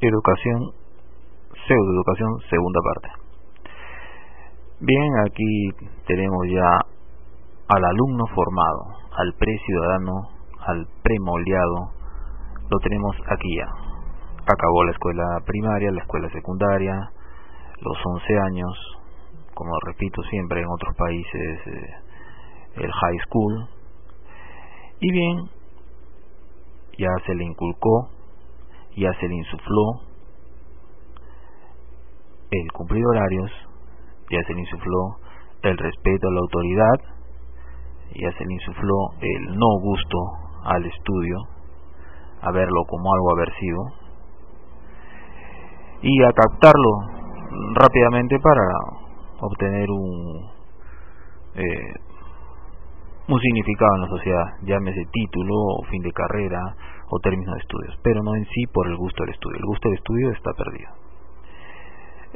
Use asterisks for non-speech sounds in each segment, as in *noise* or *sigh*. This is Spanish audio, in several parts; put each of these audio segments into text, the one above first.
Educación, pseudoeducación, segunda parte. Bien, aquí tenemos ya al alumno formado, al pre-ciudadano, al pre-moldeado, lo tenemos aquí ya. Acabó la escuela primaria, la escuela secundaria, los 11 años, como repito siempre en otros países, eh, el high school. Y bien, ya se le inculcó ya se le insufló el cumplir horarios, ya se le insufló el respeto a la autoridad, ya se le insufló el no gusto al estudio, a verlo como algo aversivo, y a captarlo rápidamente para obtener un eh, un significado en la sociedad, llámese título o fin de carrera o término de estudios, pero no en sí por el gusto del estudio. El gusto del estudio está perdido.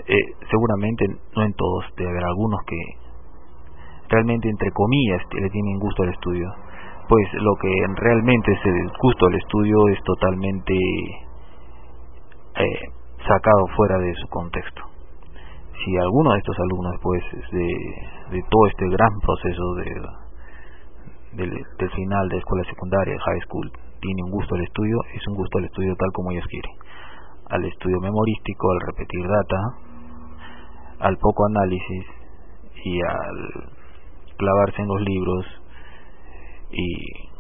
Eh, seguramente no en todos, debe haber algunos que realmente entre comillas le tienen gusto al estudio, pues lo que realmente es el gusto al estudio es totalmente eh, sacado fuera de su contexto. Si alguno de estos alumnos de, de todo este gran proceso de, del, final de escuela secundaria, high school, tiene un gusto al estudio, es un gusto al estudio tal como ellos quieren. Al estudio memorístico, al repetir data, al poco análisis y al clavarse en los libros y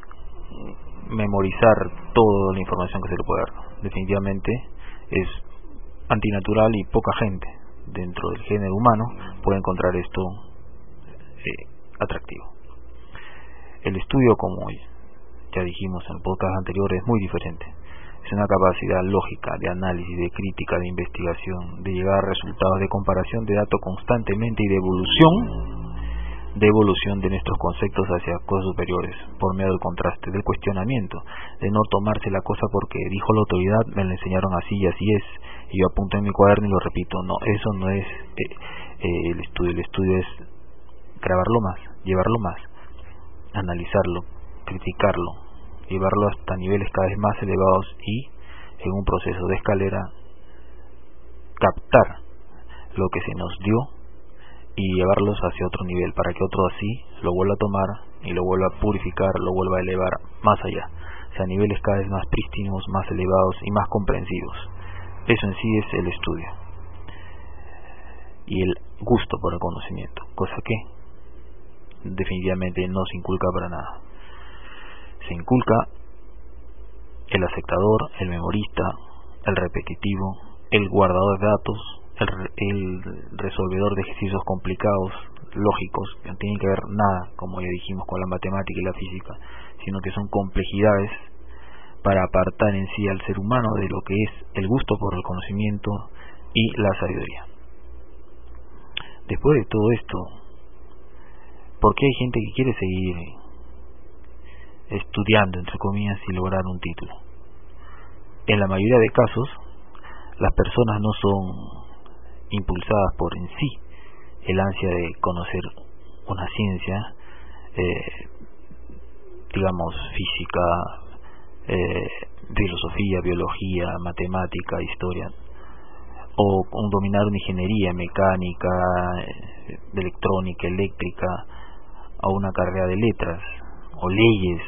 memorizar toda la información que se le puede dar. Definitivamente es antinatural y poca gente dentro del género humano puede encontrar esto eh, atractivo. El estudio, como ya dijimos en podcast anterior, es muy diferente. Es una capacidad lógica de análisis, de crítica, de investigación, de llegar a resultados de comparación de datos constantemente y de evolución, de evolución de nuestros conceptos hacia cosas superiores, por medio del contraste, del cuestionamiento, de no tomarse la cosa porque dijo la autoridad, me lo enseñaron así y así es, y yo apunto en mi cuaderno y lo repito. No, eso no es eh, eh, el estudio, el estudio es grabarlo más, llevarlo más analizarlo, criticarlo, llevarlo hasta niveles cada vez más elevados y, en un proceso de escalera, captar lo que se nos dio y llevarlos hacia otro nivel para que otro así lo vuelva a tomar y lo vuelva a purificar, lo vuelva a elevar más allá, o sea, niveles cada vez más prístinos, más elevados y más comprensivos. Eso en sí es el estudio y el gusto por el conocimiento, cosa que definitivamente no se inculca para nada. Se inculca el aceptador, el memorista, el repetitivo, el guardador de datos, el, resolvedor de ejercicios complicados, lógicos, que no tienen que ver nada, como ya dijimos, con la matemática y la física, sino que son complejidades para apartar en sí al ser humano de lo que es el gusto por el conocimiento y la sabiduría. Después de todo esto, porque hay gente que quiere seguir estudiando, entre comillas, y lograr un título. En la mayoría de casos, las personas no son impulsadas por en sí el ansia de conocer una ciencia, eh, digamos, física, eh, filosofía, biología, matemática, historia, o dominar una ingeniería mecánica, eh, electrónica, eléctrica, a una carrera de letras o leyes.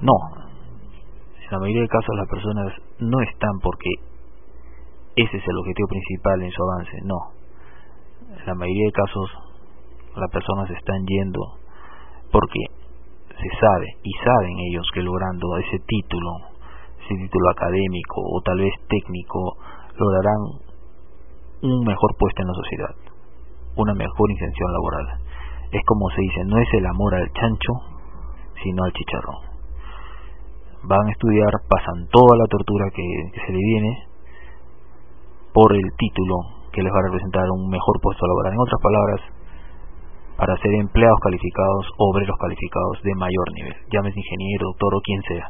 No. En la mayoría de casos las personas no están porque ese es el objetivo principal en su avance, no. En la mayoría de casos las personas están yendo porque se sabe y saben ellos que logrando ese título, ese título académico o tal vez técnico, lograrán un mejor puesto en la sociedad, una mejor intención laboral es como se dice, no es el amor al chancho, sino al chicharrón. van a estudiar, pasan toda la tortura que, se le viene por el título que les va a representar un mejor puesto laboral. En otras palabras, para ser empleados calificados, obreros calificados de mayor nivel, llámese ingeniero, doctor o quien sea,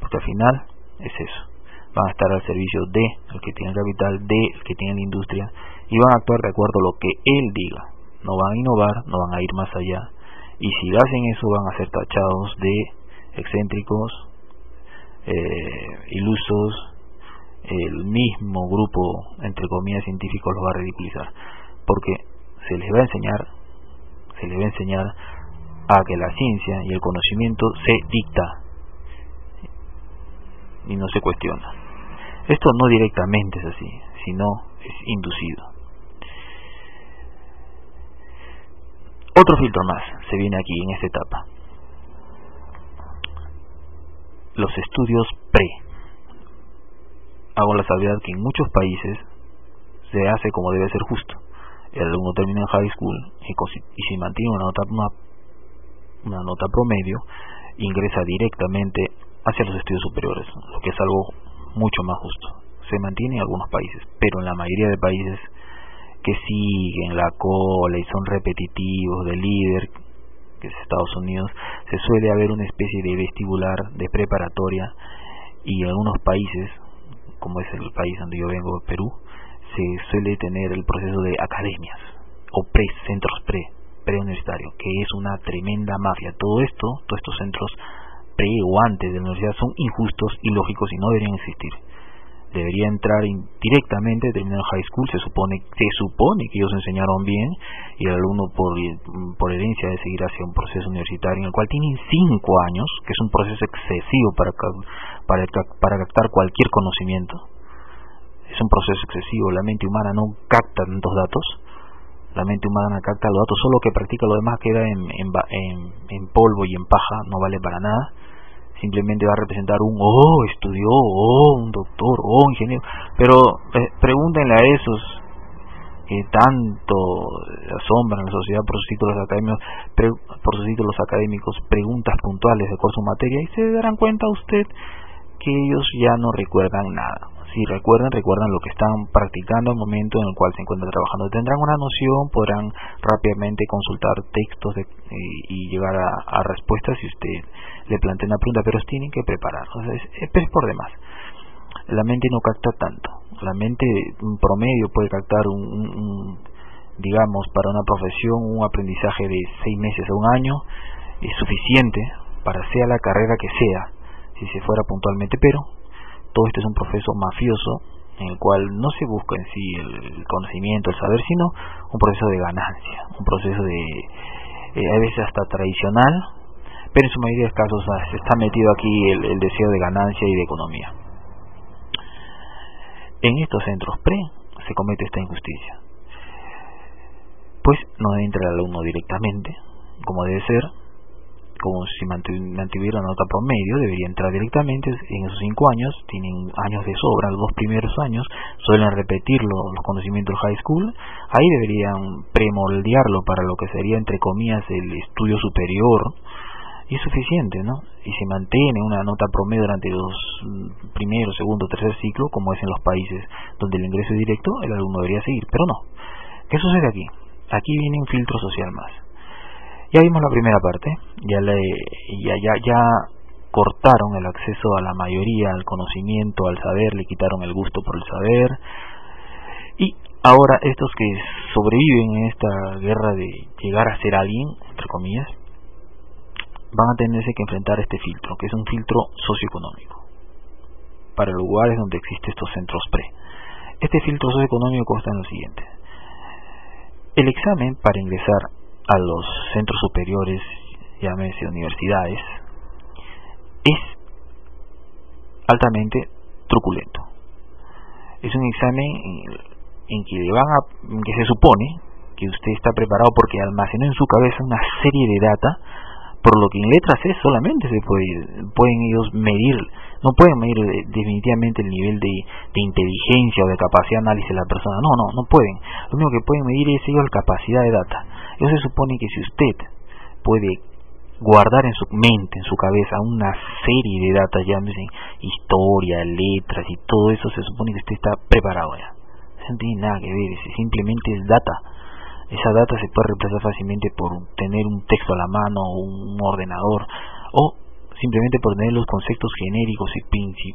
porque al final es eso. Van a estar al servicio de el que tiene capital, de el que tiene la industria y van a actuar de acuerdo a lo que él diga. No van a innovar, no van a ir más allá. Y si hacen eso van a ser tachados de excéntricos, eh, ilusos, el mismo grupo, entre comillas, científicos los va a ridiculizar. Porque se les va a enseñar, se les va a enseñar a que la ciencia y el conocimiento se dicta y no se cuestiona. Esto no directamente es así, sino es inducido. Otro filtro más se viene aquí en esta etapa los estudios pre. Hago la salvedad que en muchos países se hace como debe ser justo. El alumno termina en high school y, y si mantiene una nota, una, nota promedio, ingresa directamente hacia los estudios superiores, lo que es algo mucho más justo. Se mantiene en algunos países, pero en la mayoría de países que siguen la cola y son repetitivos de líder, que es Estados Unidos, se suele haber una especie de vestibular, de preparatoria, y en algunos países, como es el país donde yo vengo, Perú, se suele tener el proceso de academias, o pre, centros pre, preuniversitario, que es una tremenda mafia. Todo esto, todos estos centros pre o antes de la universidad son injustos, ilógicos y no deberían existir debería entrar directamente terminando high school se supone se supone que ellos enseñaron bien y el alumno por, por herencia de seguir hacia un proceso universitario en el cual tienen cinco años que es un proceso excesivo para para captar cualquier conocimiento. Es un proceso excesivo. La mente humana no capta tantos datos. La mente humana capta los datos solo que practica lo demás queda en, en, en polvo y en paja no vale para nada simplemente va a representar un, oh, estudió, oh, un doctor, oh, ingeniero. Pero eh, pregúntenle a esos que tanto asombran la sociedad por sus títulos académicos, por sus títulos académicos, preguntas puntuales de cuál su materia y se darán cuenta usted que ellos ya no recuerdan nada. Si recuerdan, recuerdan lo que están practicando al momento en el cual se encuentran trabajando. Tendrán una noción, podrán rápidamente consultar textos eh, y llegar a, respuestas si usted le plantea una pregunta, pero tienen que preparar. O sea, es, por demás. La mente no capta tanto. La mente, un promedio, puede captar un, digamos, para una profesión, un aprendizaje de seis meses a un año, es suficiente para sea la carrera que sea, si se fuera puntualmente, pero todo esto es un proceso mafioso en el cual no se busca en sí el conocimiento, el saber, sino un proceso de ganancia, un proceso de, eh, a veces hasta tradicional, pero en su mayoría de casos ah, está metido aquí el, deseo de ganancia y de economía. En estos centros pre se comete esta injusticia, pues no entra el alumno directamente, como debe ser, como si mantuviera la nota promedio, debería entrar directamente en esos cinco años, tienen años de sobra, los dos primeros años, suelen repetir los conocimientos del high school, ahí deberían premoldearlo para lo que sería, entre comillas, el estudio superior, y es suficiente, ¿no? Y se mantiene una nota promedio durante los mm, primero, segundo, tercer ciclo, como es en los países donde el ingreso es directo, el alumno debería seguir, pero no. ¿Qué sucede aquí? Aquí viene un filtro social más. Ya vimos la primera parte, ya, le, ya, ya, ya cortaron el acceso a la mayoría al conocimiento, al saber, le quitaron el gusto por el saber. Y ahora estos que sobreviven en esta guerra de llegar a ser alguien, entre comillas, van a tenerse que enfrentar este filtro, que es un filtro socioeconómico, para lugares donde existen estos centros pre. Este filtro socioeconómico consta en lo siguiente. El examen para ingresar a los centros superiores, llámese universidades, es altamente truculento. Es un examen en que, van a, en que se supone que usted está preparado porque almacenó en su cabeza una serie de data por lo que en letras C solamente se puede, pueden ellos medir, no pueden medir eh, definitivamente el nivel de, inteligencia o de capacidad de análisis de la persona, no, no, no pueden. Lo único que pueden medir es ellos la capacidad de data. Eso se supone que si usted puede guardar en su mente, en su cabeza, una serie de datos, dicen historia, letras y todo eso, se supone que usted está preparado ya. No tiene nada que ver, simplemente es data. Esa data se puede reemplazar fácilmente por tener un texto a la mano o un ordenador o simplemente por tener los conceptos genéricos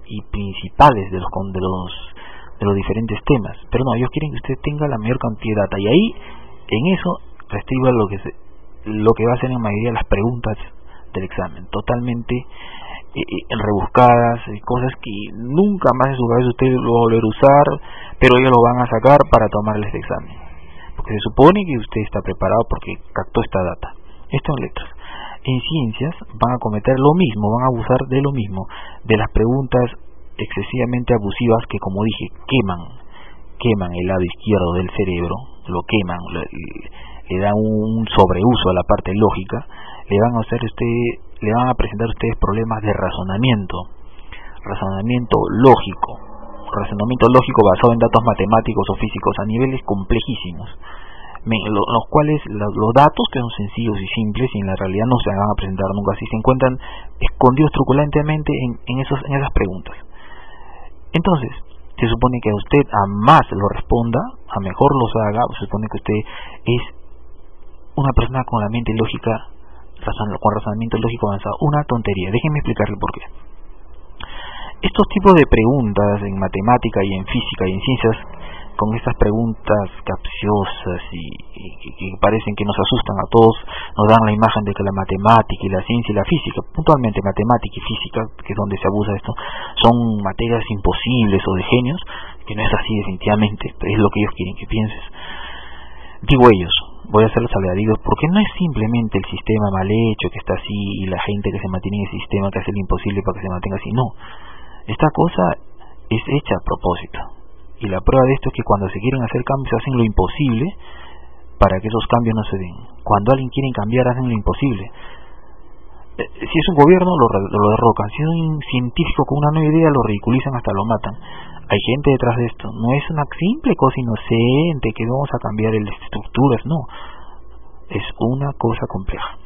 y, principales de los, de los de los diferentes temas. Pero no, ellos quieren que usted tenga la mayor cantidad de data y ahí en eso lo que lo que va a ser en mayoría las preguntas del examen, totalmente eh, eh, rebuscadas, eh, cosas que nunca más en su cabeza usted lo va a volver a usar, pero ellos lo van a sacar para tomarles el examen. Porque se supone que usted está preparado porque captó esta data. Esto en letras. En ciencias van a cometer lo mismo, van a abusar de lo mismo, de las preguntas excesivamente abusivas que, como dije, queman, queman el lado izquierdo del cerebro, lo queman, le dan un sobreuso a la parte lógica, le van a hacer usted, le van a presentar a ustedes problemas de razonamiento, razonamiento lógico, razonamiento lógico basado en datos matemáticos o físicos a niveles complejísimos, los cuales los datos que son sencillos y simples y en la realidad no se van a presentar nunca así se encuentran escondidos truculentemente en, en, esos, en esas preguntas. Entonces, se supone que a usted a más lo responda, a mejor los haga, se supone que usted es una persona con la mente lógica, con razonamiento lógico avanzado, una tontería. Déjenme explicarle por qué. Estos tipos de preguntas en matemática y en física y en ciencias, con estas preguntas capciosas y, que parecen que nos asustan a todos, nos dan la imagen de que la matemática y la ciencia y la física, puntualmente matemática y física, que es donde se abusa esto, son materias imposibles o de genios, que no es así definitivamente, es lo que ellos quieren que pienses. Digo ellos, voy a hacer los porque no es simplemente el sistema mal hecho que está así y la gente que se mantiene en el sistema que hace lo imposible para que se mantenga así. No, esta cosa es hecha a propósito. Y la prueba de esto es que cuando se quieren hacer cambios hacen lo imposible para que esos cambios no se den. Cuando alguien quiere cambiar hacen lo imposible. Eh, si es un gobierno lo, derrocan, si es un científico con una nueva idea lo ridiculizan hasta lo matan hay gente detrás de esto. No es una simple cosa inocente que vamos a cambiar las estructuras, no. Es una cosa compleja.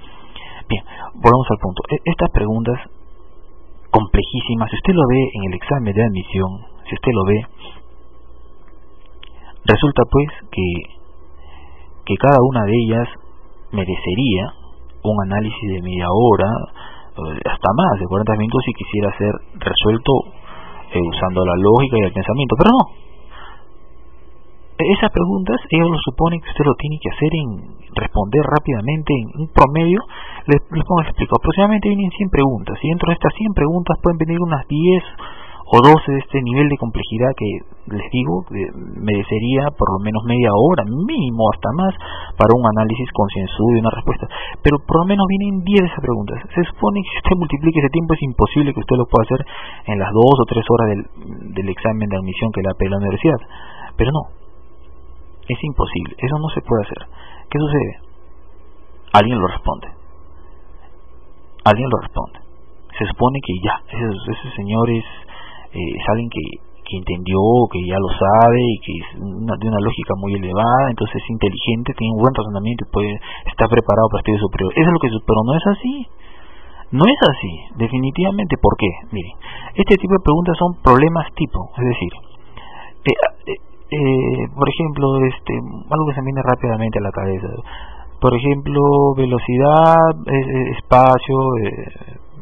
Bien, volvamos al punto. E, estas preguntas complejísimas, si usted lo ve en el examen de admisión, si usted lo ve, resulta pues que, que cada una de ellas merecería un análisis de media hora, eh, hasta más de 40 minutos si quisiera ser resuelto eh, usando la lógica y el pensamiento, pero no. Esas preguntas, ellos lo suponen que usted lo tiene que hacer en responder rápidamente en un promedio. Les, les pongo explico. Aproximadamente vienen 100 preguntas. Y dentro de estas 100 preguntas pueden venir unas 10 o 12 de este nivel de complejidad que les digo merecería por lo menos media hora, mínimo hasta más, para un análisis concienzudo y una respuesta. Pero por lo menos vienen 10 de esas preguntas. Se supone que si usted *laughs* multiplique ese tiempo es imposible que usted lo pueda hacer en las 2 o 3 horas del, del examen de admisión que le apela la universidad. Pero no, es imposible, eso no se puede hacer. ¿Qué sucede? Alguien lo responde. Alguien lo responde. Se supone que ya, ese, ese señor es eh, es alguien que, que entendió, que ya lo sabe y que es de una lógica muy elevada, entonces es inteligente, tiene un buen razonamiento y puede estar preparado para estudios superior. Eso es lo que pero no es así. No es así, definitivamente. ¿Por qué? Miren, este tipo de preguntas son problemas tipo, es decir, eh, eh, por ejemplo, este, algo que se viene rápidamente a la cabeza. Por ejemplo, velocidad, espacio,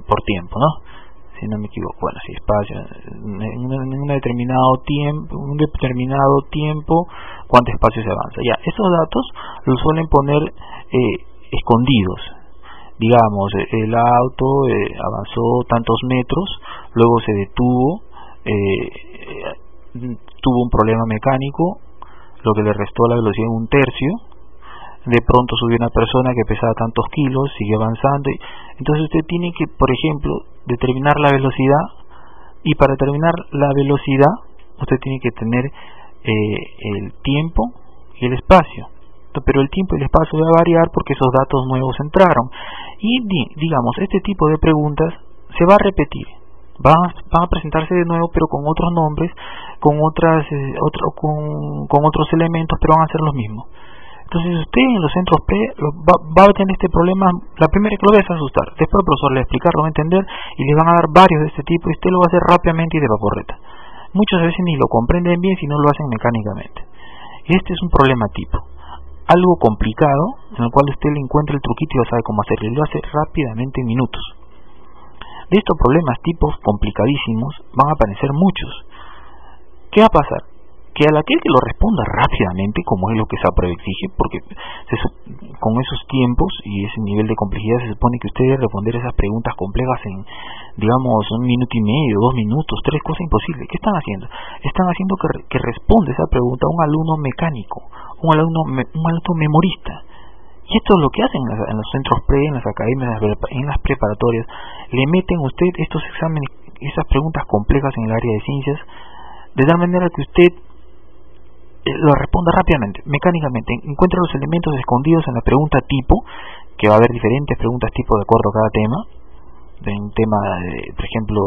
por tiempo, ¿no? Si no me equivoco, bueno, si espacio, en un, determinado tiempo, un determinado tiempo, cuánto espacio se avanza. Ya, esos datos los suelen poner eh, escondidos. Digamos, el auto eh, avanzó tantos metros, luego se detuvo, eh, tuvo un problema mecánico, lo que le restó la velocidad en un tercio, de pronto subió una persona que pesaba tantos kilos, sigue avanzando. Y, entonces usted tiene que, por ejemplo, determinar la velocidad y para determinar la velocidad usted tiene que tener eh, el tiempo y el espacio. Pero el tiempo y el espacio va a variar porque esos datos nuevos entraron. Y digamos, este tipo de preguntas se va a repetir. Van, van a presentarse de nuevo pero con otros nombres, con, otras, eh, con otros elementos, pero van a ser los mismos Entonces usted en los centros pre va, a tener este problema, la primera que lo va a asustar, después el profesor le explicar, lo va a entender y le van a dar varios de este tipo y usted lo va a hacer rápidamente y de vaporreta. Muchas veces ni lo comprenden bien si no lo hacen mecánicamente. Este es un problema tipo. Algo complicado en el cual usted le encuentra el truquito y ya sabe cómo hacerlo y lo hace rápidamente en minutos. De estos problemas tipos complicadísimos van a aparecer muchos. ¿Qué va a pasar? Que a aquel que lo responda rápidamente, como es lo que SAPRE exige, porque con esos tiempos y ese nivel de complejidad se supone que usted debe responder esas preguntas complejas en, digamos, un minuto y medio, dos minutos, tres cosas imposibles. ¿Qué están haciendo? Están haciendo que, que responda esa pregunta un alumno mecánico, un alumno, un alumno memorista. Y esto es lo que hacen en, los centros pre, en las academias, en las preparatorias. Le meten a usted estos exámenes, esas preguntas complejas en el área de ciencias, de tal manera que usted lo responda rápidamente, mecánicamente. Encuentra los elementos escondidos en la pregunta tipo, que va a haber diferentes preguntas tipo de acuerdo a cada tema. En un tema, de, por ejemplo,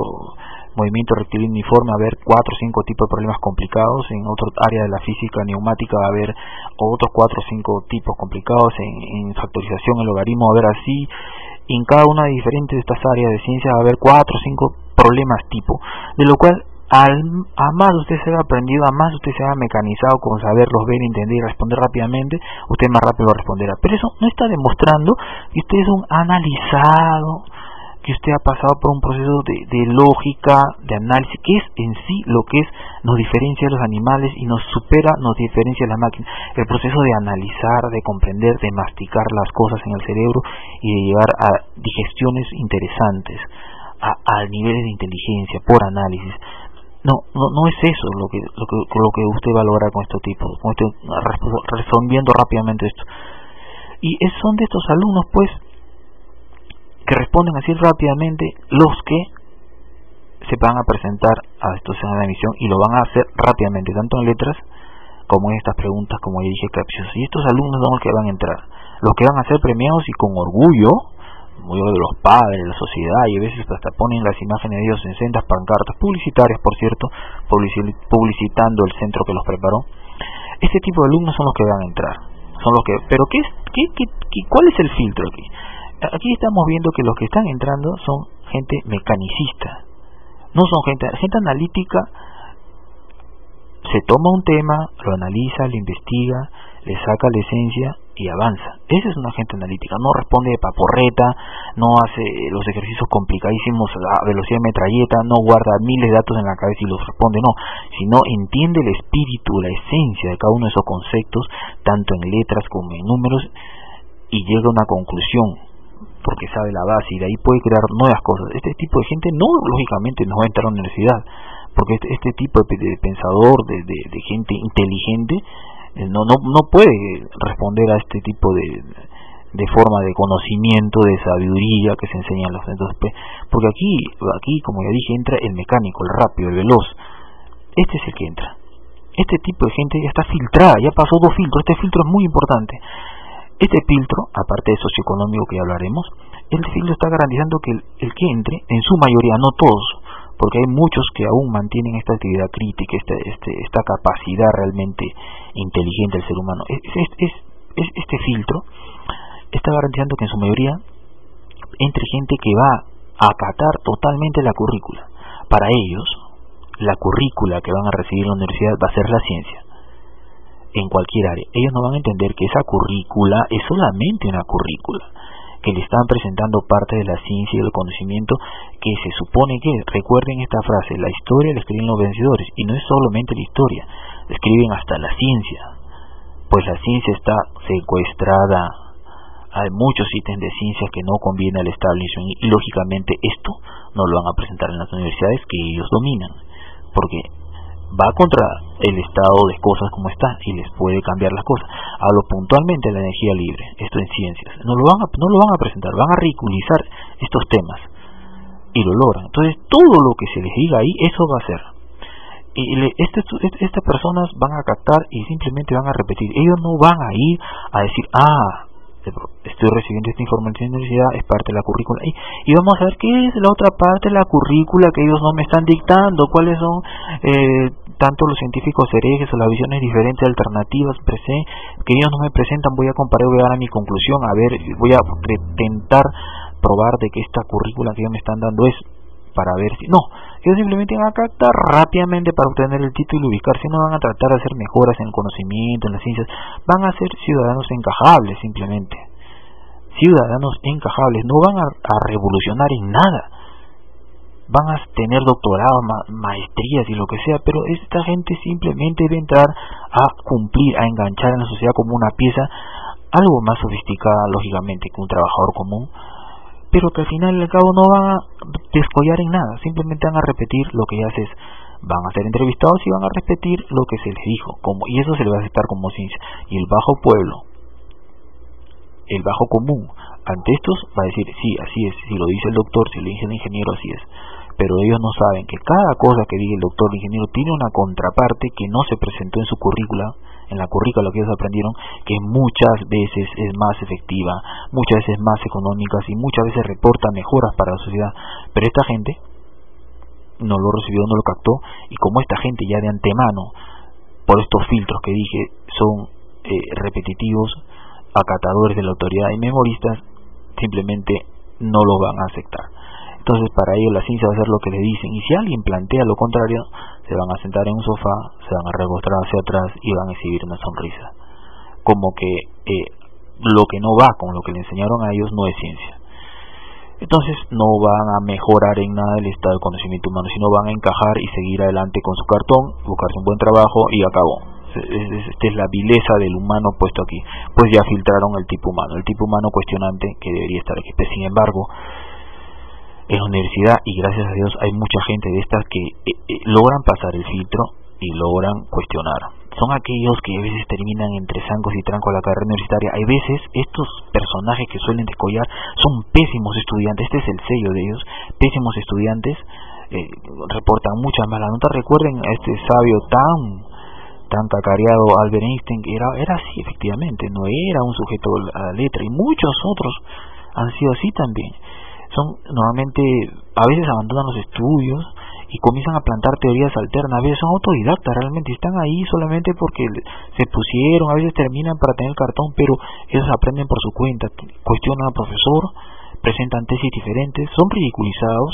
movimiento rectilíneo uniforme, va a haber cuatro o cinco tipos de problemas complicados. En otro área de la física neumática va a haber otros cuatro o cinco tipos complicados. En, factorización, el logaritmo va a haber así. en cada una de diferentes de estas áreas de ciencia va a haber cuatro o cinco problemas tipo, de lo cual al, a más usted se ha aprendido, a más usted se ha mecanizado con saberlos ver, entender y responder rápidamente, usted más rápido responderá. Pero eso no está demostrando que usted es un analizado, que usted ha pasado por un proceso de, de lógica, de análisis, que es en sí lo que es nos diferencia de los animales y nos supera, nos diferencia de la máquina. El proceso de analizar, de comprender, de masticar las cosas en el cerebro y de llevar a digestiones interesantes. A, a niveles de inteligencia por análisis no, no, es eso lo que, lo que, lo que usted va a lograr con estos tipos, con este, rápidamente esto. Y son de estos alumnos, pues, que responden así rápidamente los que se van a presentar a estos en la emisión y lo van a hacer rápidamente, tanto en letras como en estas preguntas, como ya dije, capciosas. Y estos alumnos son los que van a entrar, los que van a ser premiados y con orgullo muy de los padres, la sociedad, y a veces hasta ponen las imágenes de ellos en sendas pancartas publicitarias, por cierto, publicitando el centro que los preparó. Este tipo de alumnos son los que van a entrar. Son los que, pero ¿qué, qué, qué, cuál es el filtro aquí? Aquí estamos viendo que los que están entrando son gente mecanicista, no son gente, gente analítica. Se toma un tema, lo analiza, lo investiga, le saca la esencia y avanza. Esa es una gente analítica, no responde de paporreta, no hace los ejercicios complicadísimos a velocidad de metralleta, no guarda miles de datos en la cabeza y los responde, no, sino entiende el espíritu, la esencia de cada uno de esos conceptos, tanto en letras como en números, y llega a una conclusión, porque sabe la base y de ahí puede crear nuevas cosas. Este tipo de gente no, lógicamente, no va a entrar a la universidad, porque este, este tipo de, pensador, de, de gente inteligente, eh, no, no, no puede responder a este tipo de, de forma de conocimiento, de sabiduría que se enseña en los centros porque aquí, aquí como ya dije, entra el mecánico, el rápido, el veloz. Este es el que entra. Este tipo de gente ya está filtrada, ya pasó dos filtros. Este filtro es muy importante. Este filtro, aparte de socioeconómico que ya hablaremos, este filtro está garantizando que el, el que entre, en su mayoría, no todos, porque hay muchos que aún mantienen esta actividad crítica, este, este, esta capacidad realmente inteligente del ser humano. Es, es, es, este filtro está garantizando que en su mayoría entre gente que va a acatar totalmente la currícula. Para ellos, la currícula que van a recibir en la universidad va a ser la ciencia, en cualquier área. Ellos no van a entender que esa currícula es solamente una currícula que le están presentando parte de la ciencia y el conocimiento que se supone que, recuerden esta frase, la historia la escriben los vencedores, y no es solamente la historia, escriben hasta la ciencia, pues la ciencia está secuestrada, hay muchos ítems de ciencia que no conviene al establishment y lógicamente esto no lo van a presentar en las universidades que ellos dominan, porque va contra el estado de cosas como está y les puede cambiar las cosas. Hablo puntualmente de la energía libre, esto en ciencias. No lo van a, no lo van a presentar, van a ridiculizar estos temas y lo logran. Entonces todo lo que se les diga ahí, eso va a ser. Y este, estas personas van a captar y simplemente van a repetir. Ellos no van a ir a decir, ah, estoy recibiendo esta información de la universidad, es parte de la currícula. Y, y, vamos a ver qué es la otra parte de la currícula que ellos no me están dictando, cuáles son eh, tanto los científicos herejes o las visiones diferentes, alternativas, que ellos no me presentan, voy a comparar, voy a dar a mi conclusión, a ver, voy a intentar probar de que esta currícula que ellos me están dando es para ver si no, ellos simplemente van a captar rápidamente para obtener el título y ubicarse, no van a tratar de hacer mejoras en el conocimiento, en las ciencias, van a ser ciudadanos encajables simplemente, ciudadanos encajables, no van a, revolucionar en nada, van a tener doctorado, maestrías y lo que sea, pero esta gente simplemente debe entrar a cumplir, a enganchar en la sociedad como una pieza algo más sofisticada, lógicamente, que un trabajador común, pero que al final y al cabo no van a descollar en nada, simplemente van a repetir lo que ya haces, van a ser entrevistados y van a repetir lo que se les dijo, como, y eso se les va a aceptar como ciencia. Y el bajo pueblo, el bajo común, ante estos va a decir, sí, así es, si lo dice el doctor, si lo dice el ingeniero, así es. Pero ellos no saben que cada cosa que diga el doctor, el ingeniero, tiene una contraparte que no se presentó en su currícula, en la currícula que ellos aprendieron, que muchas veces es más efectiva, muchas veces más económica y muchas veces reporta mejoras para la sociedad. Pero esta gente no lo recibió, no lo captó, y como esta gente ya de antemano, por estos filtros que dije, son eh, repetitivos, acatadores de la autoridad y memoristas, simplemente no lo van a aceptar. Entonces para ellos la ciencia va a hacer lo que le dicen y si alguien plantea lo contrario, se van a sentar en un sofá, se van a recostar hacia atrás y van a exhibir una sonrisa. Como que eh, lo que no va con lo que le enseñaron a ellos no es ciencia. Entonces no van a mejorar en nada el estado de conocimiento humano, sino van a encajar y seguir adelante con su cartón, buscarse un buen trabajo y acabó. Esta es la vileza del humano puesto aquí. Pues ya filtraron el tipo humano, el tipo humano cuestionante que debería estar aquí. Pero sin embargo, en la universidad y gracias a Dios hay mucha gente de estas que eh, eh, logran pasar el filtro y logran cuestionar. Son aquellos que a veces terminan entre zancos y trancos la carrera universitaria. Hay veces estos personajes que suelen descollar son pésimos estudiantes, este es el sello de ellos, pésimos estudiantes, eh, reportan muchas malas notas. Recuerden a este sabio tan tan cacareado Albert Einstein, que era, era así efectivamente, no era un sujeto a la letra, y muchos otros han sido así también son normalmente a veces abandonan los estudios y comienzan a plantar teorías alternas, a veces son autodidactas realmente, están ahí solamente porque se pusieron, a veces terminan para tener cartón, pero ellos aprenden por su cuenta, cuestionan al profesor, presentan tesis diferentes, son ridiculizados,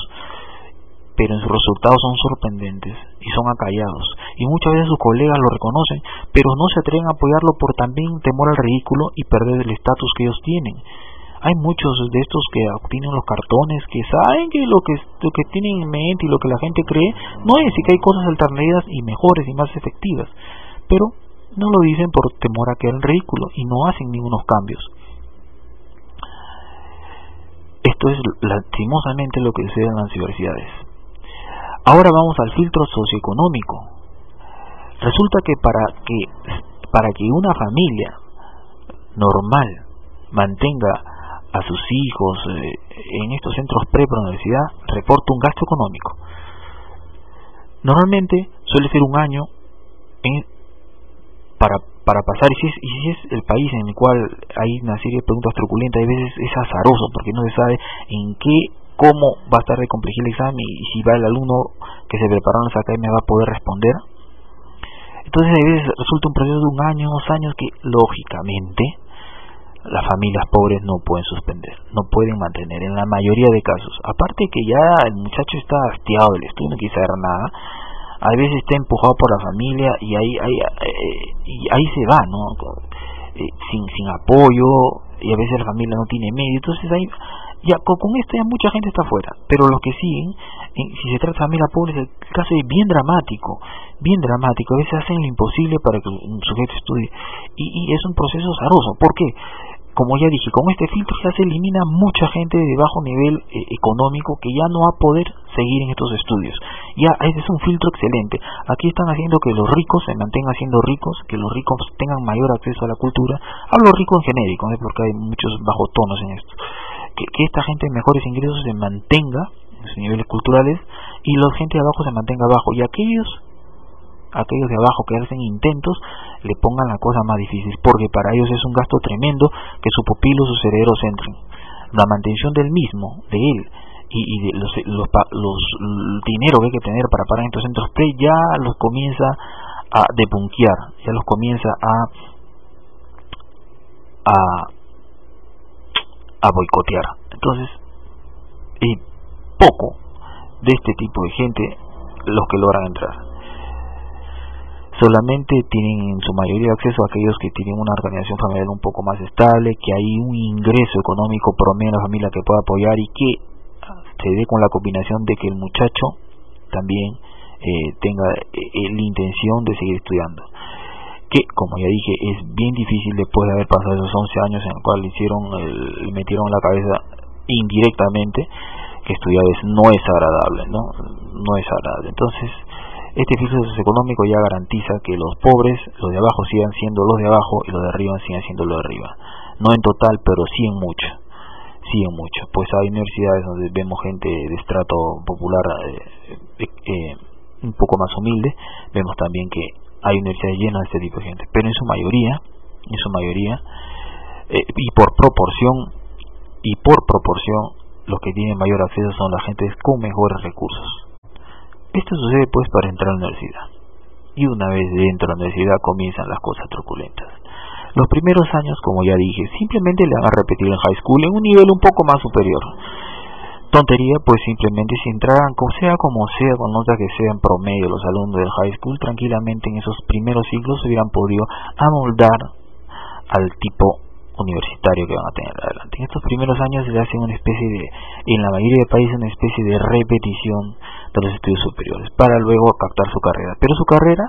pero en sus resultados son sorprendentes y son acallados. Y muchas veces sus colegas lo reconocen, pero no se atreven a apoyarlo por también temor al ridículo y perder el estatus que ellos tienen hay muchos de estos que obtienen los cartones que saben que lo que tienen en mente y lo que la gente cree no es y que hay cosas alternativas y mejores y más efectivas pero no lo dicen por temor a que el ridículo y no hacen ningunos cambios. Esto es lastimosamente lo que sucede en las universidades. Ahora vamos al filtro socioeconómico. Resulta que para que para que una familia normal mantenga a sus hijos eh, en estos centros pre universidad reporta un gasto económico. Normalmente suele ser un año para, para pasar, y si, es, y si es el país en el cual hay una serie de preguntas truculentas, a veces es azaroso porque no se sabe en qué, cómo va a estar de complejo el examen y, si va el alumno que se preparó en esa academia va a poder responder. Entonces a veces resulta un proceso de un año, dos años que lógicamente las familias pobres no pueden suspender, no pueden mantener en la mayoría de casos. Aparte que ya el muchacho está hastiado del estudio, no quiere saber nada, a veces está empujado por la familia y ahí, ahí, eh, y ahí se va, ¿no? Eh, sin, sin apoyo y a veces la familia no tiene medio, entonces ahí ya con, esto ya mucha gente está fuera, pero los que siguen, si se trata de familia pobre, el caso es bien dramático, bien dramático, a veces hacen lo imposible para que un sujeto estudie y, y es un proceso azaroso, ¿por qué? Como ya dije, con este filtro ya se elimina mucha gente de bajo nivel eh, económico que ya no va a poder seguir en estos estudios. Ya ese es un filtro excelente. Aquí están haciendo que los ricos se mantengan siendo ricos, que los ricos tengan mayor acceso a la cultura. Hablo rico en genérico, ¿eh? porque hay muchos bajo tonos en esto. Que, que esta gente de mejores ingresos se mantenga en sus niveles culturales y la gente de abajo se mantenga abajo. Y aquellos aquellos de abajo que hacen intentos le pongan la cosa más difícil, porque para ellos es un gasto tremendo que su pupilo, sus herederos entren. La mantención del mismo, de él, y, los, los, los, dinero que hay que tener para parar en estos centros play ya los comienza a depunquear, ya los comienza a a, a boicotear. Entonces, y poco de este tipo de gente los que logran entrar. Solamente tienen en su mayoría acceso aquellos que tienen una organización familiar un poco más estable, que hay un ingreso económico promedio en la familia que pueda apoyar y que se dé con la combinación de que el muchacho también eh, tenga eh, la intención de seguir estudiando. Que, como ya dije, es bien difícil después de haber pasado esos 11 años en los cuales hicieron, le metieron la cabeza indirectamente que estudiar es, no es agradable, ¿no? No es agradable. Entonces, este filtro socioeconómico ya garantiza que los pobres, los de abajo sigan siendo los de abajo y los de arriba sigan siendo los de arriba. No en total, pero sí en mucho. Sí mucho. Pues hay universidades donde vemos gente de estrato popular eh, eh, eh, un poco más humilde. Vemos también que hay universidades llenas de este tipo de gente. Pero en su mayoría, en su mayoría, y por proporción, y por proporción, los que tienen mayor acceso son las gentes con mejores recursos. Esto sucede pues para entrar a la universidad. Y una vez dentro de la universidad comienzan las cosas truculentas. Los primeros años, como ya dije, simplemente le van a repetir en high school en un nivel un poco más superior. Tontería, pues simplemente si entraran, sea como sea, con nota que sean promedio los alumnos del high school, tranquilamente en esos primeros siglos hubieran podido amoldar al tipo universitario que van a tener adelante. En estos primeros años se hace una especie de, en la mayoría de países, una especie de repetición de los estudios superiores para luego captar su carrera. Pero su carrera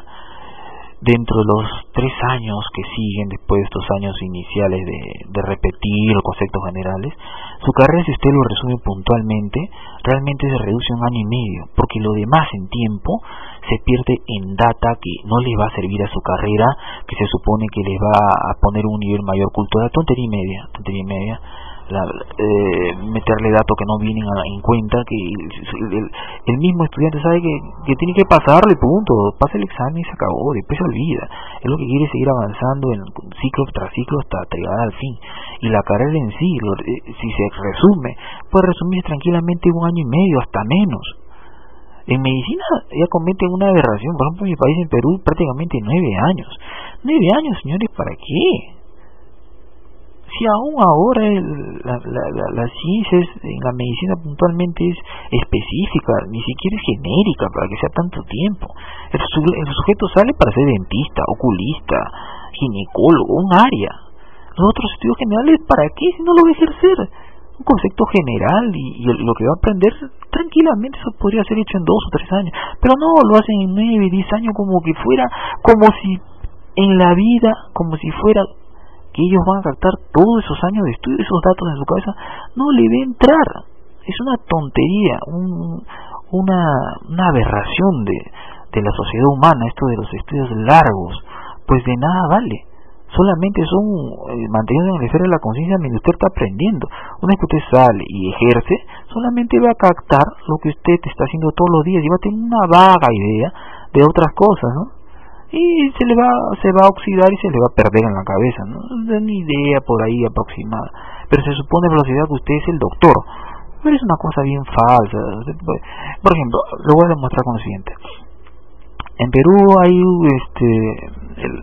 dentro de los tres años que siguen después de estos años iniciales de, de, repetir conceptos generales, su carrera, si usted lo resume puntualmente, realmente se reduce a un año y medio, porque lo demás en tiempo se pierde en data que no le va a servir a su carrera, que se supone que les va a poner un nivel mayor cultural, tontería y media, tontería y media la, eh, meterle datos que no vienen en cuenta, que el, mismo estudiante sabe que, tiene que pasarle, punto, pasa el examen y se acabó, después se olvida. Es lo que quiere seguir avanzando en ciclo tras ciclo hasta llegar al fin. Y la carrera en sí, eh, si se resume, puede resumirse tranquilamente un año y medio, hasta menos. En medicina ya cometen una aberración, por ejemplo en mi país, en Perú, prácticamente nueve años. Nueve años, señores, ¿para qué? Si aún ahora la, la, la, ciencia en la medicina puntualmente es específica, ni siquiera es genérica para que sea tanto tiempo. El, el sujeto sale para ser dentista, oculista, ginecólogo, un área. Los otros estudios generales, ¿para qué si no lo va a ejercer? Un concepto general y, lo que va a aprender tranquilamente eso podría ser hecho en dos o tres años. Pero no, lo hacen en nueve, diez años como que fuera, como si en la vida, como si fuera que ellos van a captar todos esos años de estudio, esos datos en su cabeza, no le ve entrar. Es una tontería, una, una aberración de, de la sociedad humana, esto de los estudios largos, pues de nada vale. Solamente son eh, manteniendo en el esfera de la conciencia mientras usted está aprendiendo. Una vez que usted sale y ejerce, solamente va a captar lo que usted está haciendo todos los días y va a tener una vaga idea de otras cosas, ¿no? Y se le va se va a oxidar y se le va a perder en la cabeza no da ni idea por ahí aproximada. Pero se supone velocidad que usted es el doctor. Pero es una cosa bien falsa. Por ejemplo lo voy a demostrar con lo siguiente. En Perú hay este el,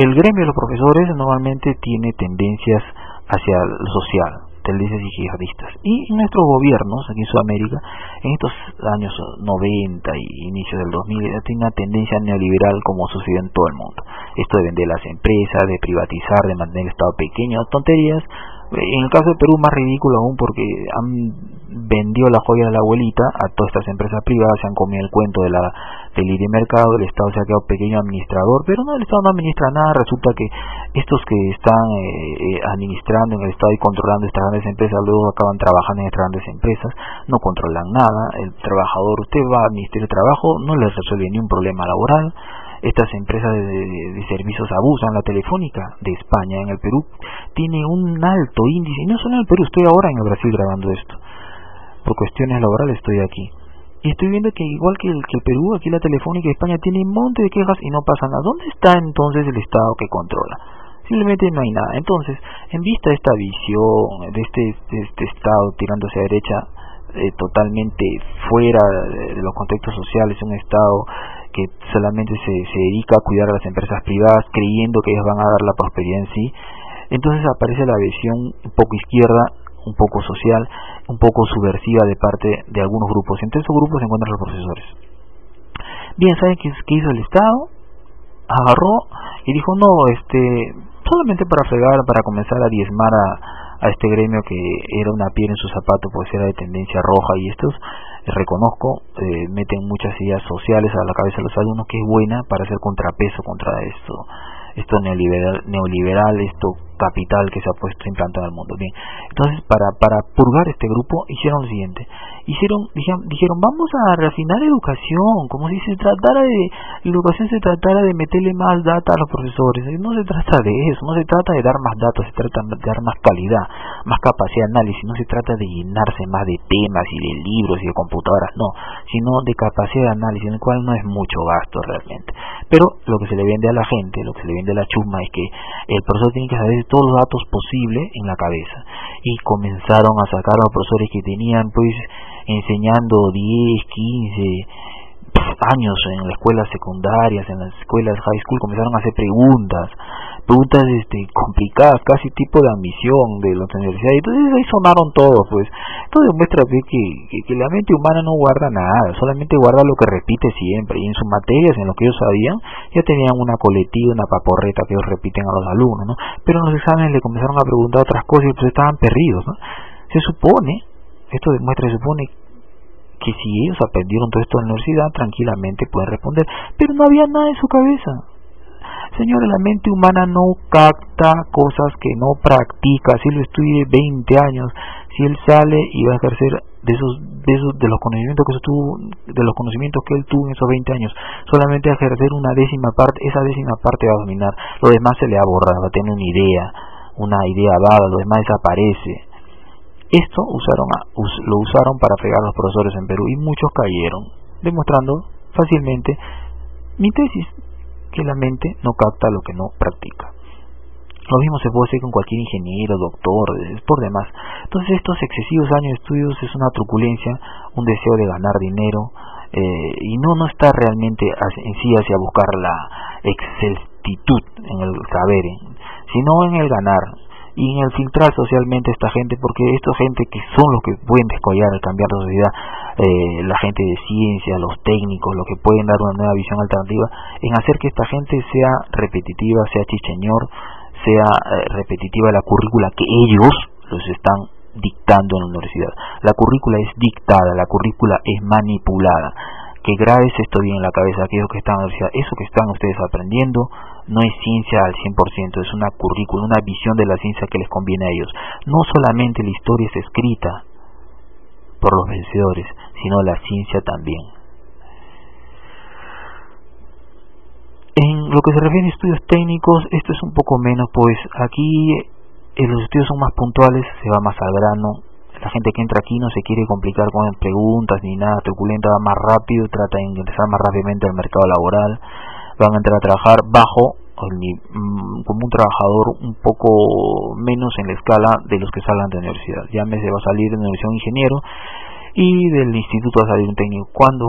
el gremio de los profesores normalmente tiene tendencias hacia lo social tendencias yihadistas. Y nuestros gobiernos aquí en Sudamérica, en estos años 90 y inicios del 2000, tiene una tendencia neoliberal como sucedió en todo el mundo. Esto de vender las empresas, de privatizar, de mantener el Estado pequeño, tonterías. En el caso de Perú más ridículo aún porque han vendió la joya de la abuelita a todas estas empresas privadas, se han comido el cuento de la del libre mercado, el Estado se ha quedado pequeño administrador, pero no, el Estado no administra nada, resulta que estos que están eh, eh, administrando en el Estado y controlando estas grandes empresas, luego acaban trabajando en estas grandes empresas, no controlan nada, el trabajador, usted va a administrar el trabajo, no le resuelve ni un problema laboral, estas empresas de, servicios abusan. La telefónica de España en el Perú tiene un alto índice, y no solo en el Perú, estoy ahora en el Brasil grabando esto por cuestiones laborales estoy aquí. Y estoy viendo que igual que el, que el Perú, aquí la Telefónica de España tiene un monte de quejas y no pasa nada. ¿Dónde está entonces el Estado que controla? Simplemente no hay nada. Entonces, en vista de esta visión, de este, de este Estado tirando hacia derecha, eh, totalmente fuera de, los contextos sociales, un Estado que solamente se, se dedica a cuidar a las empresas privadas creyendo que ellos van a dar la prosperidad en sí, entonces aparece la visión un poco izquierda, un poco social, un poco subversiva de parte de algunos grupos. Entre esos grupos se encuentran los profesores. Bien, ¿saben qué, qué hizo el Estado? Agarró y dijo, no, este, solamente para fregar, para comenzar a diezmar a, a este gremio que era una piedra en su zapato pues era de tendencia roja y estos eh, reconozco eh, meten muchas ideas sociales a la cabeza de los alumnos que es buena para hacer contrapeso contra esto esto neoliberal, neoliberal esto capital que se ha puesto implantado en el mundo. Bien, entonces para, para purgar este grupo hicieron lo siguiente, hicieron, dijeron, dijeron vamos a refinar educación, como si se tratara de, la educación se tratara de meterle más data a los profesores, no se trata de eso, no se trata de dar más datos, se trata de dar más calidad, más capacidad de análisis, no se trata de llenarse más de temas y de libros y de computadoras, no, sino de capacidad de análisis, en el cual no es mucho gasto realmente. Pero lo que se le vende a la gente, lo que se le vende a la chusma es que el profesor tiene que saber todos los datos posibles en la cabeza. Y comenzaron a sacar a los profesores que tenían pues enseñando 10, 15 años en las escuelas secundarias, en las escuelas high school, comenzaron a hacer preguntas, preguntas este, complicadas, casi tipo de admisión de las universidades. Entonces ahí sonaron todos, pues. Esto demuestra que, que, la mente humana no guarda nada, solamente guarda lo que repite siempre. Y en sus materias, en lo que ellos sabían, ya tenían una colectiva, una paporreta que ellos repiten a los alumnos, ¿no? Pero en los exámenes le comenzaron a preguntar otras cosas y pues estaban perdidos, ¿no? Se supone, esto demuestra, se supone que si ellos aprendieron todo esto en la universidad, tranquilamente pueden responder, pero no había nada en su cabeza. Señora, la mente humana no capta cosas que no practica. Si lo estudie 20 años, si él sale y va a ejercer de esos, de esos, de los conocimientos que tuvo, de los conocimientos que él tuvo en esos 20 años, solamente a ejercer una décima parte, esa décima parte va a dominar. Lo demás se le ha borrado, va a tener una idea, una idea vaga, lo demás desaparece. Esto usaron lo usaron para fregar a los profesores en Perú y muchos cayeron, demostrando fácilmente mi tesis, que la mente no capta lo que no practica. Lo mismo se puede hacer con cualquier ingeniero, doctor, por demás. Entonces estos excesivos años de estudios es una truculencia, un deseo de ganar dinero, eh, y no, no está realmente en sí hacia buscar la exactitud en el saber, sino en el ganar, y en el filtrar socialmente esta gente, porque esta gente que son los que pueden descollar, cambiar la sociedad, eh, la gente de ciencia, los técnicos, los que pueden dar una nueva visión alternativa, en hacer que esta gente sea repetitiva, sea chicheñor, sea eh, repetitiva la currícula que ellos los están dictando en la universidad. La currícula es dictada, la currícula es manipulada que grabes esto bien en la cabeza, aquellos que están en la universidad, eso que están ustedes aprendiendo no es ciencia al 100%, es una currícula, una visión de la ciencia que les conviene a ellos. No solamente la historia es escrita por los vencedores, sino la ciencia también. En lo que se refiere a estudios técnicos, esto es un poco menos, pues aquí eh, los estudios son más puntuales, se va más al grano, la gente que entra aquí no se quiere complicar con preguntas ni nada truculenta, va más rápido, trata de ingresar más rápidamente al mercado laboral, van a entrar a trabajar bajo como un trabajador un poco menos en la escala de los que salgan de la universidad. Ya me se va a salir de la universidad un ingeniero y del instituto va a salir un técnico. Cuando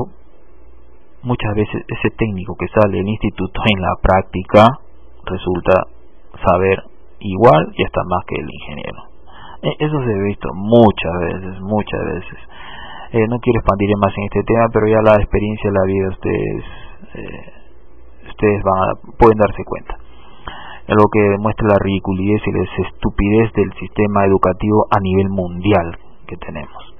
muchas veces ese técnico que sale del instituto en la práctica resulta saber igual y hasta más que el ingeniero. Eh, eso se ha visto muchas veces, muchas veces. Eh, no quiero expandir más en este tema, pero ya la experiencia la vida ustedes eh, ustedes van a, pueden darse cuenta. Algo que demuestra la ridiculez y la estupidez del sistema educativo a nivel mundial que tenemos.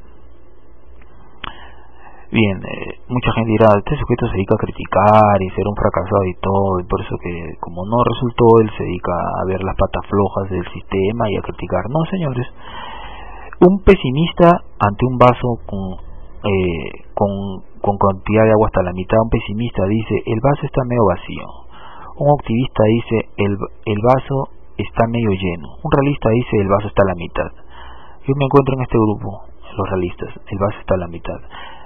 Bien, eh, mucha gente dirá, este sujeto se dedica a criticar y ser un fracasado y todo, y por eso que como no resultó, él se dedica a ver las patas flojas del sistema y a criticar. No, señores, un pesimista ante un vaso con, eh, con, cantidad de agua hasta la mitad, un pesimista dice, el vaso está medio vacío. Un optimista dice, el, vaso está medio lleno. Un realista dice, el vaso está a la mitad. Yo me encuentro en este grupo, los realistas, el vaso está a la mitad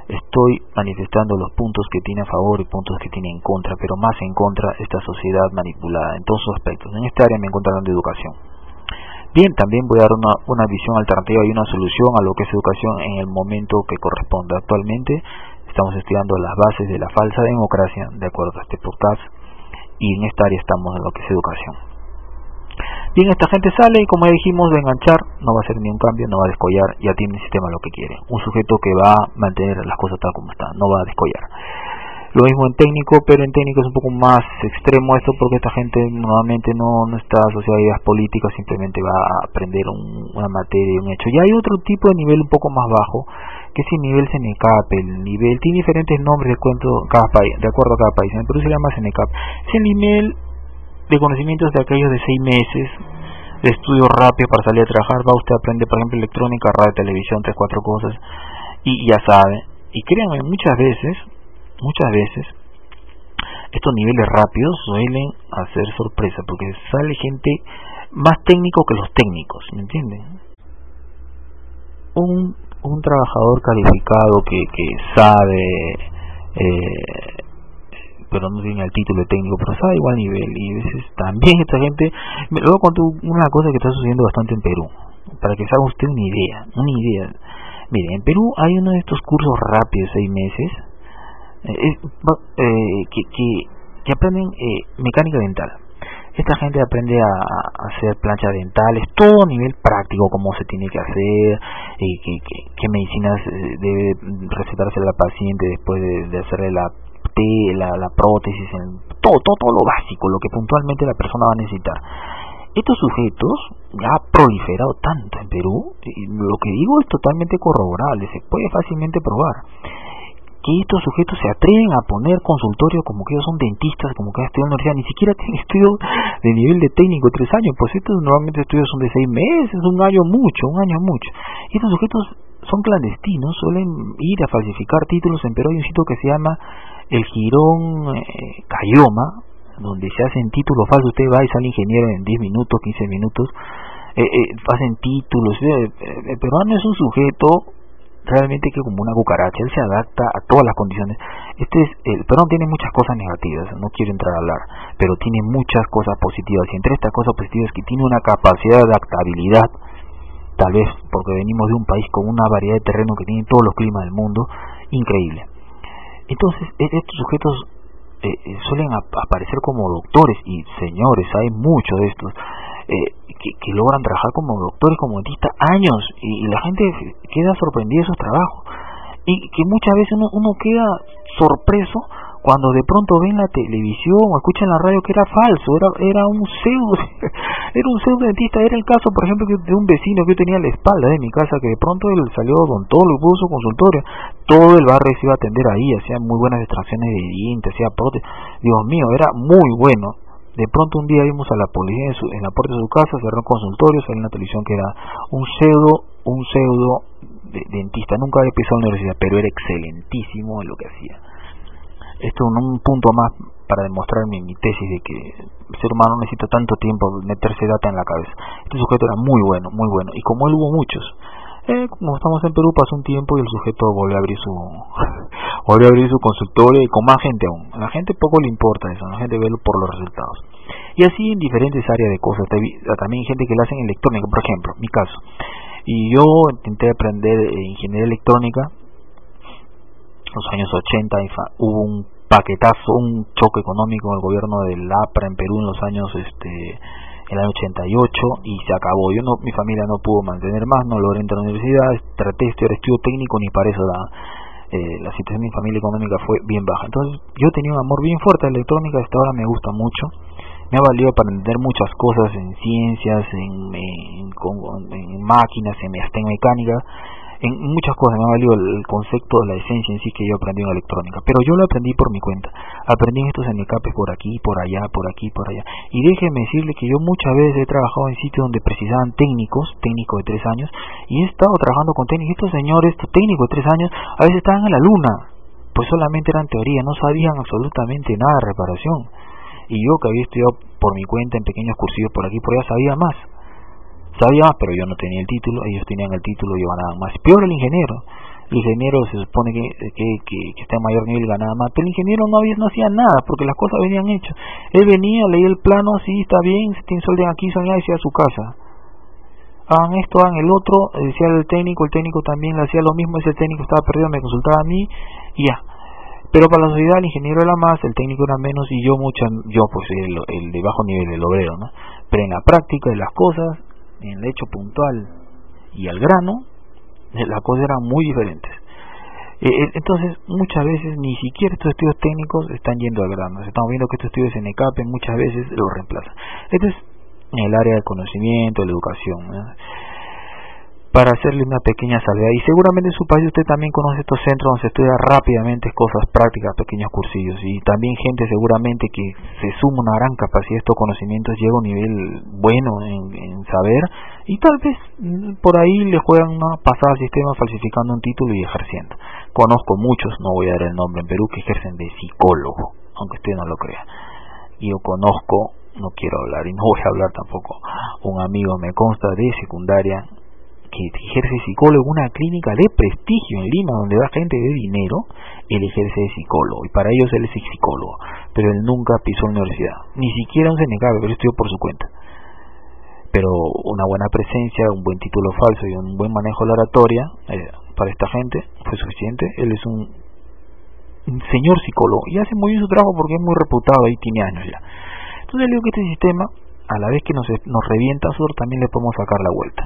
estoy manifestando los puntos que tiene a favor y puntos que tiene en contra, pero más en contra esta sociedad manipulada en todos sus aspectos. En esta área me encuentro hablando de educación. Bien, también voy a dar una, una visión alternativa y una solución a lo que es educación en el momento que corresponde. Actualmente estamos estudiando las bases de la falsa democracia, de acuerdo a este podcast, y en esta área estamos en lo que es educación. Bien, esta gente sale y como ya dijimos, de enganchar, no va a hacer ni un cambio, no va a descollar, ya tiene el sistema lo que quiere. Un sujeto que va a mantener las cosas tal como están, no va a descollar. Lo mismo en técnico, pero en técnico es un poco más extremo esto porque esta gente nuevamente no, no está asociada a ideas políticas, simplemente va a aprender una materia, un hecho. Y hay otro tipo de nivel un poco más bajo, que es el nivel CENECAP. El nivel tiene diferentes nombres de, cuento, cada país, de acuerdo a cada país, pero se llama CENECAP. Es el nivel de conocimientos de aquellos de seis meses, de estudio rápido para salir a trabajar. Va usted a aprender, por ejemplo, electrónica, radio, televisión, tres, cuatro cosas, y ya sabe. Y créanme, muchas veces muchas veces estos niveles rápidos suelen hacer sorpresa porque sale gente más técnico que los técnicos, ¿me entienden? Un, un trabajador calificado que, que sabe, eh, pero no tiene el título de técnico, pero sabe igual nivel. Y a veces también esta gente. A contar una cosa que está sucediendo bastante en Perú, para que se haga usted una idea. Una idea. Mire, en Perú hay uno de estos cursos rápidos, seis meses, eh, eh, que, que, aprenden eh, mecánica dental. Esta gente aprende a, hacer planchas dentales, todo a nivel práctico, cómo se tiene que hacer, qué, qué, medicinas debe recetarse la paciente después de, hacerle la, la, la prótesis, todo, todo, todo lo básico, lo que puntualmente la persona va a necesitar. Estos sujetos ya ha proliferado tanto en Perú, y lo que digo es totalmente corroborable, se puede fácilmente probar que estos sujetos se atreven a poner consultorio como que ellos son dentistas, como que han estudiado universidad, ni siquiera *laughs* tienen estudios de nivel de técnico tres años, pues estos normalmente estudios son de seis meses, un año mucho, un año mucho. Y estos sujetos son clandestinos, suelen ir a falsificar títulos en Perú hay un sitio que se llama el Girón eh, Cayoma, donde se hacen títulos falsos, usted va y sale ingeniero en 10 minutos, 15 minutos, eh, eh, hacen títulos, eh, eh, el peruano es un sujeto realmente que como una cucaracha, él se adapta a todas las condiciones. Este es, el perdón tiene muchas cosas negativas, no quiero entrar a hablar, pero tiene muchas cosas positivas. Y entre estas cosas positivas que tiene una capacidad de adaptabilidad, tal vez porque venimos de un país con una variedad de terreno que tiene todos los climas del mundo, increíble. Entonces, e-, estos sujetos eh, eh, suelen aparecer como doctores y señores, hay muchos de estos eh, que, logran trabajar como doctores, como dentistas años y, la gente queda sorprendida de esos trabajos. Y que muchas veces uno, uno queda sorpreso cuando de pronto ven la televisión o escuchan la radio que era falso, era era un pseudo, *laughs* era un pseudo dentista, era el caso por ejemplo de un vecino que yo tenía a la espalda de mi casa que de pronto él salió odontólogo, puso su consultorio, todo el barrio se iba a atender ahí, hacía muy buenas extracciones de dientes, hacía prótesis, Dios mío, era muy bueno, de pronto un día vimos a la policía en, la puerta de su casa, cerró un consultorio, salió en la televisión que era un pseudo, un pseudo dentista, nunca había pisado la universidad, pero era excelentísimo en lo que hacía. Esto es un punto más para demostrar mi, mi tesis de que el ser humano necesita tanto tiempo meterse data en la cabeza. Este sujeto era muy bueno, muy bueno, y como él hubo muchos. Eh, como estamos en Perú, pasó un tiempo y el sujeto volvió a abrir su *laughs* volvió a abrir su consultorio y con más gente aún. A la gente poco le importa eso, la gente ve por los resultados. Y así en diferentes áreas de cosas. También hay gente que le hacen electrónica, por ejemplo, mi caso. Y yo intenté aprender eh, ingeniería electrónica. En los años 80 hubo un paquetazo, un choque económico en el gobierno del APRA en Perú en los años este el año 88 y se acabó. Yo no, mi familia no pudo mantener más, no logré entrar a la universidad, traté de estudiar estudio técnico, ni para eso la, eh, la situación de mi familia económica fue bien baja. Entonces yo tenía un amor bien fuerte a la electrónica, hasta ahora me gusta mucho. Me ha valido para entender muchas cosas en ciencias, en, en, en máquinas, en, hasta en mecánica en muchas cosas me ha valido el, concepto de la esencia en sí que yo aprendí en electrónica, pero yo lo aprendí por mi cuenta, aprendí en estos handicapes por aquí, por allá, por aquí, por allá, y déjeme decirle que yo muchas veces he trabajado en sitios donde precisaban técnicos, técnicos de tres años, y he estado trabajando con técnicos, estos señores, estos técnicos de tres años, a veces estaban en la luna, pues solamente eran teoría, no sabían absolutamente nada de reparación, y yo que había estudiado por mi cuenta en pequeños cursillos por aquí por allá sabía más sabía pero yo no tenía el título, ellos tenían el título y yo ganaba más. Peor el ingeniero. El ingeniero se supone que, que, que, está en mayor nivel y ganaba más, pero el ingeniero no, había, no hacía nada porque las cosas venían hechas. Él venía, leía el plano, sí, está bien, se tiene solden aquí, son allá y a su casa. hagan esto, hagan el otro, decía el técnico, el técnico también le hacía lo mismo, ese técnico estaba perdido, me consultaba a mí y ya. Pero para la sociedad el ingeniero era más, el técnico era menos y yo mucho, yo pues el, el de bajo nivel, el obrero, ¿no? Pero en la práctica de las cosas, en el hecho puntual y al grano, las cosas eran muy diferentes. Eh, eh, entonces, muchas veces ni siquiera estos estudios técnicos están yendo al grano. Estamos viendo que estos estudios en ECAPE muchas veces los reemplazan. Esto es en el área del conocimiento, de la educación. Para hacerle una pequeña salvedad, y seguramente en su país usted también conoce estos centros donde se estudia rápidamente cosas prácticas, pequeños cursillos, y también gente seguramente que se suma una gran capacidad de estos conocimientos, llega a un nivel bueno en saber, y tal vez mm, por ahí le juegan una pasada al sistema falsificando un título y ejerciendo. Conozco muchos, no voy a dar el nombre en Perú, que ejercen de psicólogo, aunque usted no lo crea. Yo conozco, no quiero hablar y no voy a hablar tampoco, un amigo me consta de secundaria que ejerce psicólogo en una clínica de prestigio en Lima donde va gente de dinero, él ejerce de psicólogo y para ellos él es psicólogo, pero él nunca pisó la universidad, ni siquiera un CNK, pero estudió por su cuenta. Pero una buena presencia, un buen título falso y un buen manejo de la oratoria, eh, para esta gente fue suficiente. Él es un, señor psicólogo y hace muy bien su trabajo porque es muy reputado y tiene años ya. Entonces le digo que este sistema, a la vez que nos, nos revienta sur, también le podemos sacar la vuelta.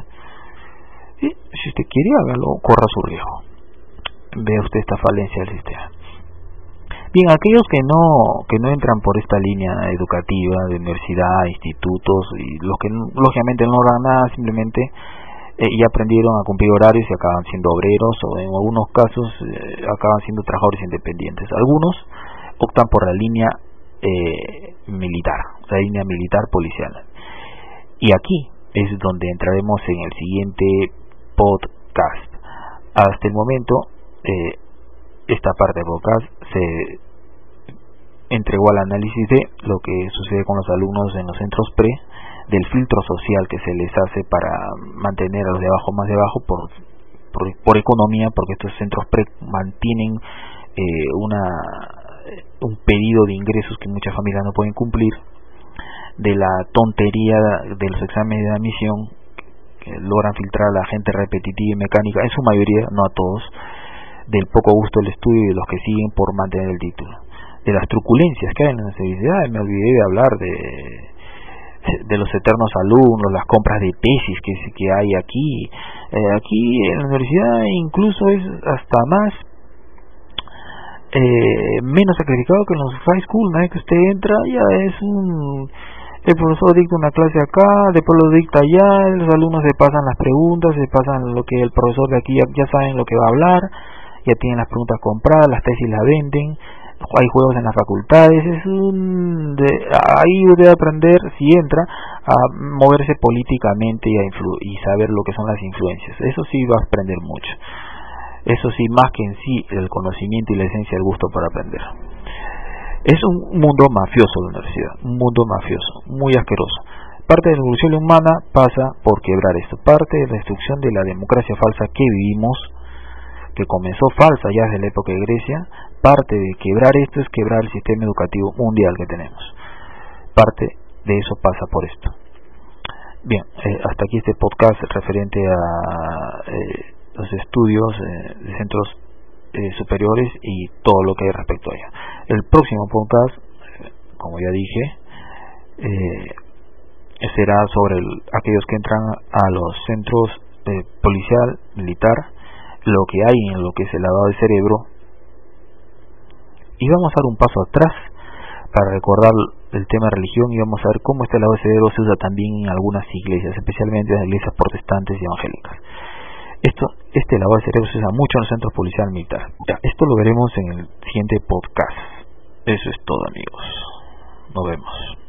Y si usted quiere, hágalo, corra su riesgo. Vea usted esta falencia del sistema. Bien, aquellos que no que no entran por esta línea educativa de universidad, institutos y los que lógicamente no logran nada, simplemente eh, y aprendieron a cumplir horarios y acaban siendo obreros o en algunos casos eh, acaban siendo trabajadores independientes. Algunos optan por la línea eh, militar, la línea militar policial. Y aquí es donde entraremos en el siguiente podcast. Hasta el momento, esta parte del podcast se entregó al análisis de lo que sucede con los alumnos en los centros pre del filtro social que se les hace para mantener a los de abajo más debajo por, por, economía, porque estos centros pre mantienen eh, una, un pedido de ingresos que muchas familias no pueden cumplir, de la tontería de los exámenes de admisión logran filtrar a la gente repetitiva y mecánica, en su mayoría, no a todos, del poco gusto del estudio y de los que siguen por mantener el título. De las truculencias que hay en la universidad, me olvidé de hablar de de los eternos alumnos, las compras de tesis que, que hay aquí. Eh, aquí en la universidad incluso es hasta más eh, menos sacrificado que en los high school, ¿no? que usted entra ya es un el profesor dicta una clase acá, después lo dicta allá, los alumnos se pasan las preguntas, se pasan lo que el profesor de aquí ya, ya saben lo que va a hablar, ya tienen las preguntas compradas, las tesis las venden, hay juegos en las facultades, es un de, ahí debe aprender si entra a moverse políticamente y a y saber lo que son las influencias. Eso sí va a aprender mucho. Eso sí, más que en sí el conocimiento y la esencia del gusto para aprender. Es un mundo mafioso la universidad, un mundo mafioso, muy asqueroso. Parte de la evolución humana pasa por quebrar esto, parte de la destrucción de la democracia falsa que vivimos, que comenzó falsa ya desde la época de Grecia, parte de quebrar esto es quebrar el sistema educativo mundial que tenemos. Parte de eso pasa por esto. Bien, eh, hasta aquí este podcast referente a eh, los estudios eh, de centros superiores y todo lo que hay respecto a ello. El próximo podcast, como ya dije, será sobre aquellos que entran a los centros policial, militar, lo que hay en lo que es el lavado de cerebro y vamos a dar un paso atrás para recordar el tema de religión y vamos a ver cómo este lavado de cerebro se usa también en algunas iglesias, especialmente en las iglesias protestantes y evangélicas. Esto, este lavado de cerebro se usa mucho en los centros policiales militares. Esto lo veremos en el siguiente podcast. Eso es todo amigos. Nos vemos.